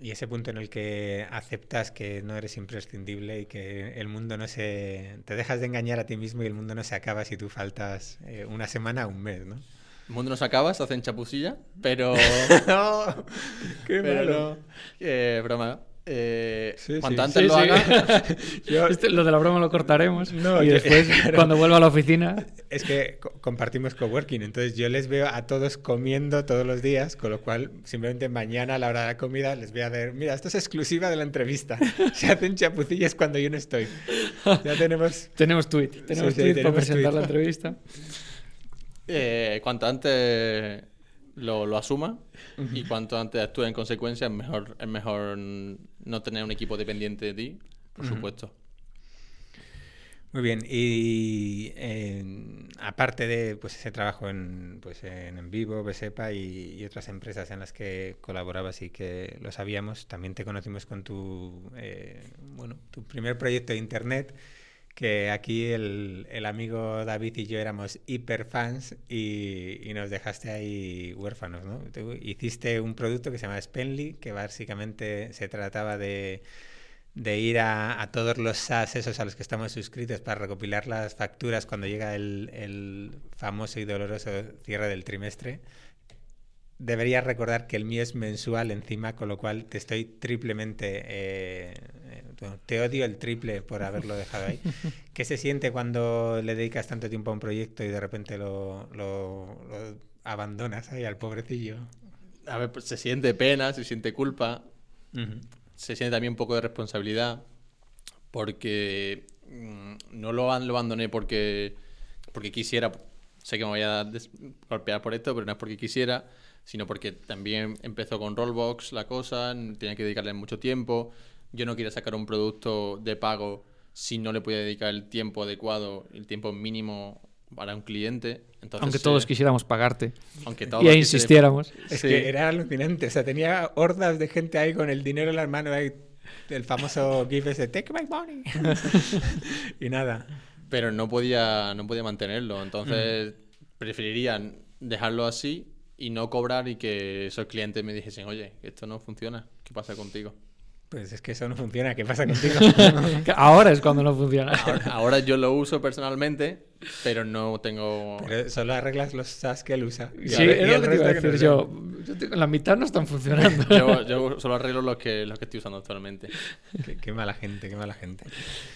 Y ese punto en el que aceptas que no eres imprescindible y que el mundo no se... Te dejas de engañar a ti mismo y el mundo no se acaba si tú faltas eh, una semana o un mes, ¿no? El mundo no se acaba, se hacen chapucilla, pero. ¡No! ¡Qué pero malo! no. Eh, broma. Eh, Sí, cuanto sí. antes Sí, lo sí. haga. Yo- Este- lo de la broma lo cortaremos. No, y yo- después, claro. cuando vuelva a la oficina, Es que co- compartimos coworking, entonces yo les veo a todos comiendo todos los días, con lo cual simplemente mañana a la hora de la comida les voy a ver, mira, esto es exclusiva de la entrevista. Se hacen chapucillas cuando yo no estoy. Ya tenemos... tenemos tweet. Tenemos sí, tweet para tenemos presentar tweet. la entrevista. eh, cuanto antes lo, lo asuma y cuanto antes actúe en consecuencia, es mejor, es mejor no tener un equipo dependiente de ti, por supuesto. Muy bien, y eh, aparte de pues, ese trabajo en, pues, en, en vivo, Besepa y, y otras empresas en las que colaborabas y que lo sabíamos, también te conocimos con tu, eh, bueno, tu primer proyecto de internet, que aquí el, el amigo David y yo éramos hiperfans y, y nos dejaste ahí huérfanos, ¿no? Hiciste un producto que se llama Spenly, que básicamente se trataba de de ir a, a, todos los SaaS esos a los que estamos suscritos para recopilar las facturas cuando llega el, el famoso y doloroso cierre del trimestre. Deberías recordar que el mío es mensual encima, con lo cual te estoy triplemente... Eh, bueno, te odio el triple por haberlo dejado ahí. ¿Qué se siente cuando le dedicas tanto tiempo a un proyecto y de repente lo, lo, lo abandonas ahí al pobrecillo. A ver, pues se siente pena, se siente culpa, se siente también un poco de responsabilidad, porque mm, no lo, lo abandoné porque, porque quisiera, sé que me voy a golpear por esto, pero no es porque quisiera, sino porque también empezó con Rollbox la cosa, tenía que dedicarle mucho tiempo, yo no quería sacar un producto de pago si no le podía dedicar el tiempo adecuado, el tiempo mínimo para un cliente. Entonces, Aunque todos eh, quisiéramos pagarte. aunque todos Y insistiéramos. Es Sí. que era alucinante. O sea, tenía hordas de gente ahí con el dinero en las manos. Ahí, el famoso gif ese, take my money. y nada. pero no podía, no podía mantenerlo. Entonces preferiría dejarlo así y no cobrar y que esos clientes me dijesen, oye, esto no funciona, ¿qué pasa contigo? Pues es que eso no funciona. ¿Qué pasa contigo? Ahora es cuando no funciona. Ahora, ahora yo lo uso personalmente, pero no tengo... Pero solo arreglas los SAS que él usa. Y Sí, el lo que te iba a decir no yo. La mitad no están funcionando. Yo, yo solo arreglo los que, los que estoy usando actualmente. Qué, qué mala gente, qué mala gente.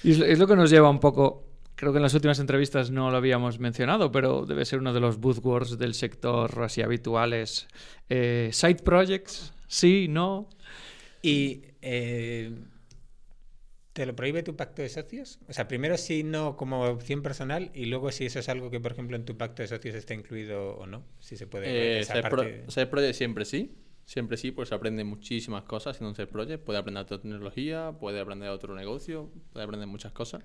Y es, es lo que nos lleva un poco. Creo que en las últimas entrevistas no lo habíamos mencionado, pero debe ser uno de los buzzwords del sector así habituales. Eh, side projects, sí, no. Y eh, ¿te lo prohíbe tu pacto de socios? O sea, primero sí, no como opción personal y luego si eso es algo que, por ejemplo, en tu pacto de socios está incluido o no. Si se puede. Eh, esa Pro- parte- Side Project siempre sí. Siempre sí, pues se aprende muchísimas cosas en un Side Project. Puede aprender otra tecnología, puede aprender otro negocio, puede aprender muchas cosas.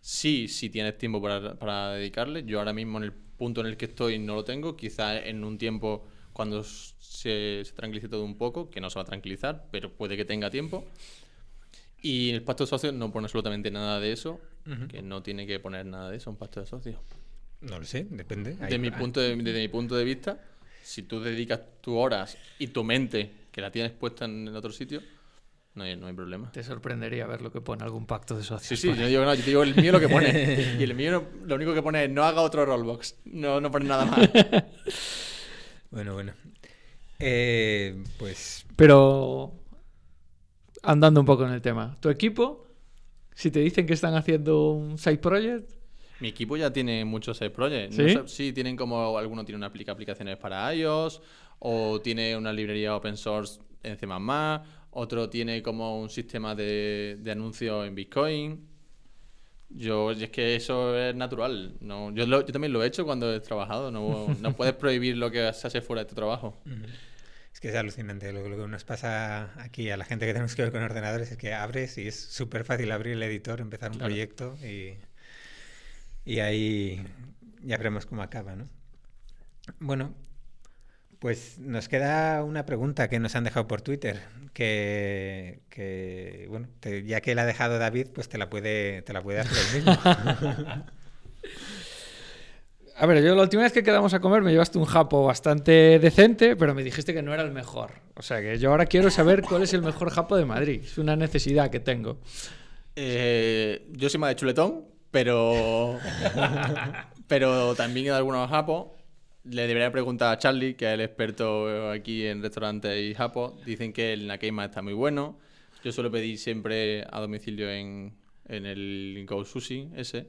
Sí, si tienes tiempo para, para dedicarle. Yo ahora mismo en el punto en el que estoy no lo tengo. Quizá en un tiempo cuando se, se tranquilice todo un poco, que no se va a tranquilizar, pero puede que tenga tiempo. Y el pacto de socios no pone absolutamente nada de eso, Ujú. que no tiene que poner nada de eso, un pacto de socios. No lo sé, depende. Ahí- De mi punto de, desde mi punto de vista, si tú dedicas tus horas y tu mente, que la tienes puesta en, en otro sitio, no hay, no hay problema. Te sorprendería ver lo que pone algún pacto de Sí, socios. sí, yo no digo nada, yo digo el mío lo que pone. Y el mío no- lo único que pone es no haga otro rollbox. No, no pone nada más. Bueno, bueno. Eh, pues Pero andando un poco en el tema, ¿tu equipo? Si te dicen que están haciendo un side project, Mi equipo ya tiene muchos side projects. No ¿Sí? sé- sí, tienen como alguno tiene una aplica aplicaciones para iOS o tiene una librería open source en C++, otro tiene como un sistema de, de anuncios en Bitcoin. Yo, es que eso es natural. No, yo, lo- yo también lo he hecho cuando he trabajado. No, no puedes prohibir lo que se hace fuera de tu trabajo. es que es alucinante. Lo, lo que nos pasa aquí a la gente que tenemos que ver con ordenadores es que abres y es súper fácil abrir el editor, empezar un Claro. proyecto y, y ahí ya veremos cómo acaba, ¿no? Bueno, pues nos queda una pregunta que nos han dejado por Twitter, que, que, bueno, te- ya que la ha dejado David, pues te la puede, te la puede hacer él mismo. A ver, yo la última vez que quedamos a comer me llevaste un japo bastante decente, pero me dijiste que no era el mejor. O sea que yo ahora quiero saber cuál es el mejor japo de Madrid. Es una necesidad que tengo. Eh, yo soy más de chuletón, pero. pero también en algunos japos. Le debería preguntar a Charlie, que es el experto aquí en restaurantes y japos. Dicen que el Nakeima está muy bueno. Yo suelo pedir siempre a domicilio en, en el Go Sushi ese.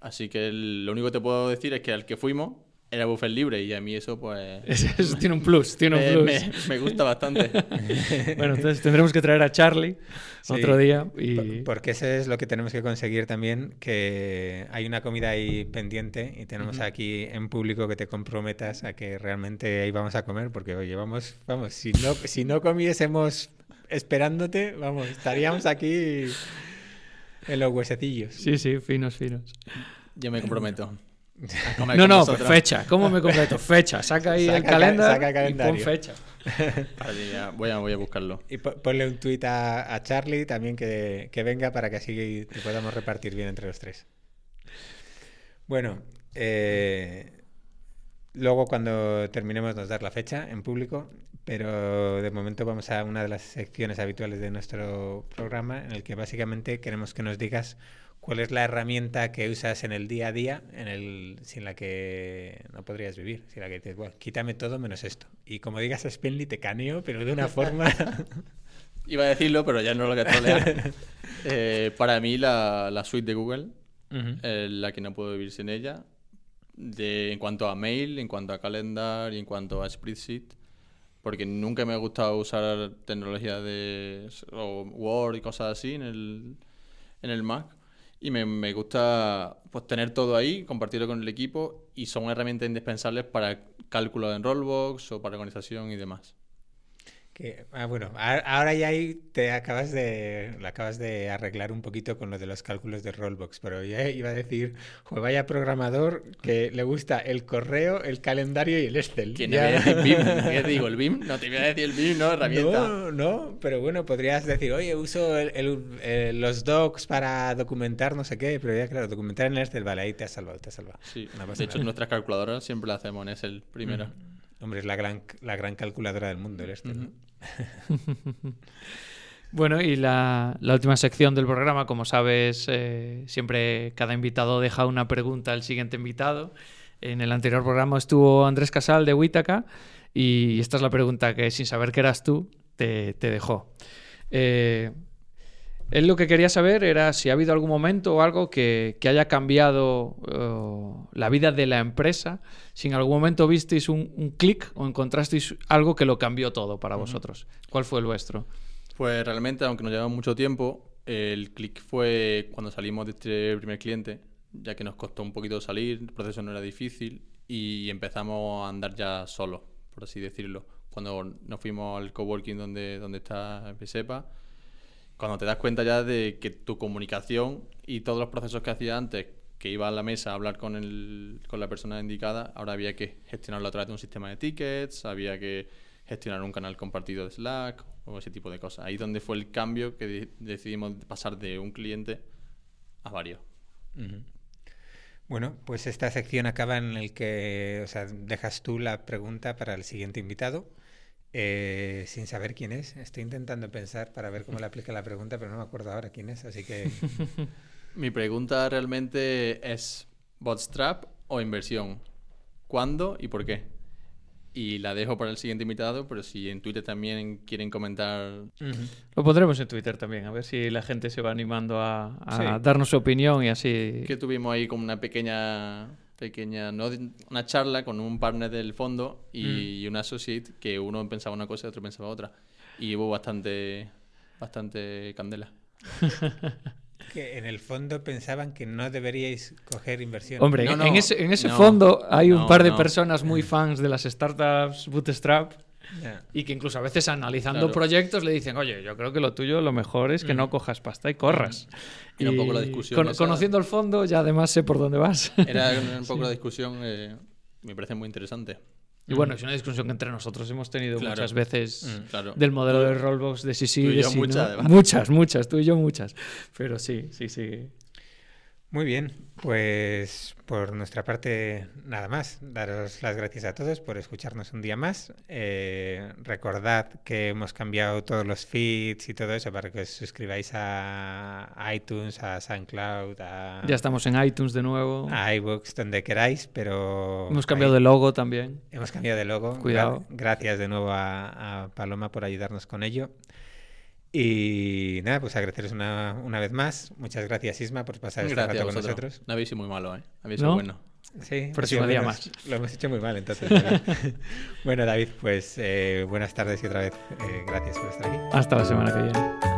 Así que el- lo único que te puedo decir es que al que fuimos era buffet libre y a mí eso pues Eso, tiene un plus, tiene un plus. me- me gusta bastante. Bueno, entonces tendremos que traer a Charlie Sí, otro día y... por- Porque eso es lo que tenemos que conseguir también, que hay una comida ahí pendiente y tenemos Ujú. aquí en público que te comprometas a que realmente ahí vamos a comer, porque oye, vamos, vamos, si no, si no comiésemos esperándote, vamos, estaríamos aquí en los huesecillos. Sí, sí, finos, finos. Yo me comprometo. A comer No, no, vosotros. fecha. ¿Cómo me completo? Fecha. Saca ahí el Saca ca- calendario saca y calendario. pon fecha. Vale, ya, voy, a, voy a buscarlo. Y po- ponle un tuit a, a Charlie también que, que venga para que así te podamos repartir bien entre los tres. Bueno, eh, luego cuando terminemos nos dar la fecha en público, pero de momento vamos a una de las secciones habituales de nuestro programa en el que básicamente queremos que nos digas cuál es la herramienta que usas en el día a día en el, sin la que no podrías vivir, sin la que dices, bueno, quítame todo menos esto. Y como digas Spendly te caneo, pero de una forma... Iba a decirlo, pero ya no lo voy a trolear. Eh, para mí, la, la suite de Google la que no puedo vivir sin ella. de, en cuanto a mail, en cuanto a calendar y en cuanto a spreadsheet, porque nunca me ha gustado usar tecnología de o Word y cosas así en el, en el Mac. Y me, me gusta pues, tener todo ahí, compartirlo con el equipo y son herramientas indispensables para cálculo en Rollbox o para organización y demás. Que, ah, bueno, ahora ya ahí te acabas de, lo acabas de arreglar un poquito con lo de los cálculos de Rollbox, pero ya iba a decir, "Jo, vaya programador que le gusta el correo, el calendario y el Excel. ¿Quién Ya. me voy a decir BIM? ¿Qué te digo? ¿El BIM? No te voy a decir el BIM, no, herramienta. No, no, pero bueno, podrías decir, oye, uso el- el- eh, los docs para documentar no sé qué, pero ya claro, documentar en el Excel, vale, ahí te has salvado, te has salvado. Sí, No de hecho, nada. nuestras calculadoras siempre las hacemos en Excel primero. Hombre, es la gran, la gran calculadora del mundo el Excel, ¿no? Bueno, y la, la última sección del programa, como sabes, eh, siempre cada invitado deja una pregunta al siguiente invitado. En el anterior programa estuvo Andrés Casal de Huitaca y esta es la pregunta que sin saber que eras tú te, te dejó. Eh, él lo que quería saber era si ha habido algún momento o algo que, que haya cambiado eh, la vida de la empresa, si en algún momento visteis un, un clic o encontrasteis algo que lo cambió todo para vosotros. ¿Cuál fue el vuestro? Pues realmente, aunque nos lleva mucho tiempo, el clic fue cuando salimos de este primer cliente, ya que nos costó un poquito salir, el proceso no era difícil y empezamos a andar ya solos, por así decirlo. Cuando nos fuimos al coworking donde, donde está Bisepa, cuando te das cuenta ya de que tu comunicación y todos los procesos que hacía antes, que iba a la mesa a hablar con, el, con la persona indicada, ahora había que gestionarlo a través de un sistema de tickets, había que gestionar un canal compartido de Slack o ese tipo de cosas. Ahí donde fue el cambio que de- decidimos pasar de un cliente a varios. Bueno, pues esta sección acaba en el que, o sea, dejas tú la pregunta para el siguiente invitado, eh, sin saber quién es. Estoy intentando pensar para ver cómo le aplica la pregunta, pero no me acuerdo ahora quién es, así que Mi pregunta realmente es bootstrap o inversión. ¿Cuándo y por qué? Y la dejo para el siguiente invitado, pero si en Twitter también quieren comentar Ujú. Lo pondremos en Twitter también, a ver si la gente se va animando a, a Sí. darnos su opinión y así. que tuvimos ahí como una pequeña pequeña no una charla con un partner del fondo y un associate que uno pensaba una cosa y otro pensaba otra. Y hubo bastante bastante candela. Que en el fondo pensaban que no deberíais coger inversión. Hombre, No, en- no, en ese, en ese no, fondo hay un par de no. personas muy fans de las startups Bootstrap Ya. y que incluso a veces analizando Claro. proyectos le dicen, oye, yo creo que lo tuyo lo mejor es que no cojas pasta y corras. Y era un poco la discusión con- esa. conociendo el fondo ya además sé por dónde vas. era un poco la discusión eh, me parece muy interesante y bueno, es una discusión que entre nosotros hemos tenido Claro. muchas veces Mm, claro. del modelo de Rollbox de sí sí, y de sí, muchas, ¿no? Muchas, muchas, tú y yo muchas. Pero sí, sí, sí. Muy bien, pues por nuestra parte nada más. Daros las gracias a todos por escucharnos un día más. Eh, recordad que hemos cambiado todos los feeds y todo eso para que os suscribáis a iTunes, a SoundCloud, a, Ya estamos en iTunes de nuevo. a iVoox, donde queráis, pero Hemos cambiado de logo también. Hemos cambiado de logo. Cuidado. Gra- gracias de nuevo a, a Paloma por ayudarnos con ello. Y nada, pues agradeceros una, una vez más. Muchas gracias, Isma, por pasar este gracias a rato con nosotros. no habéis sido muy malo eh habéis ¿No? sido bueno Sí, Próximo sí, día más. Lo hemos hecho muy mal, entonces. Bueno, David, pues eh, buenas tardes y otra vez eh, gracias por estar aquí. Hasta la semana que viene.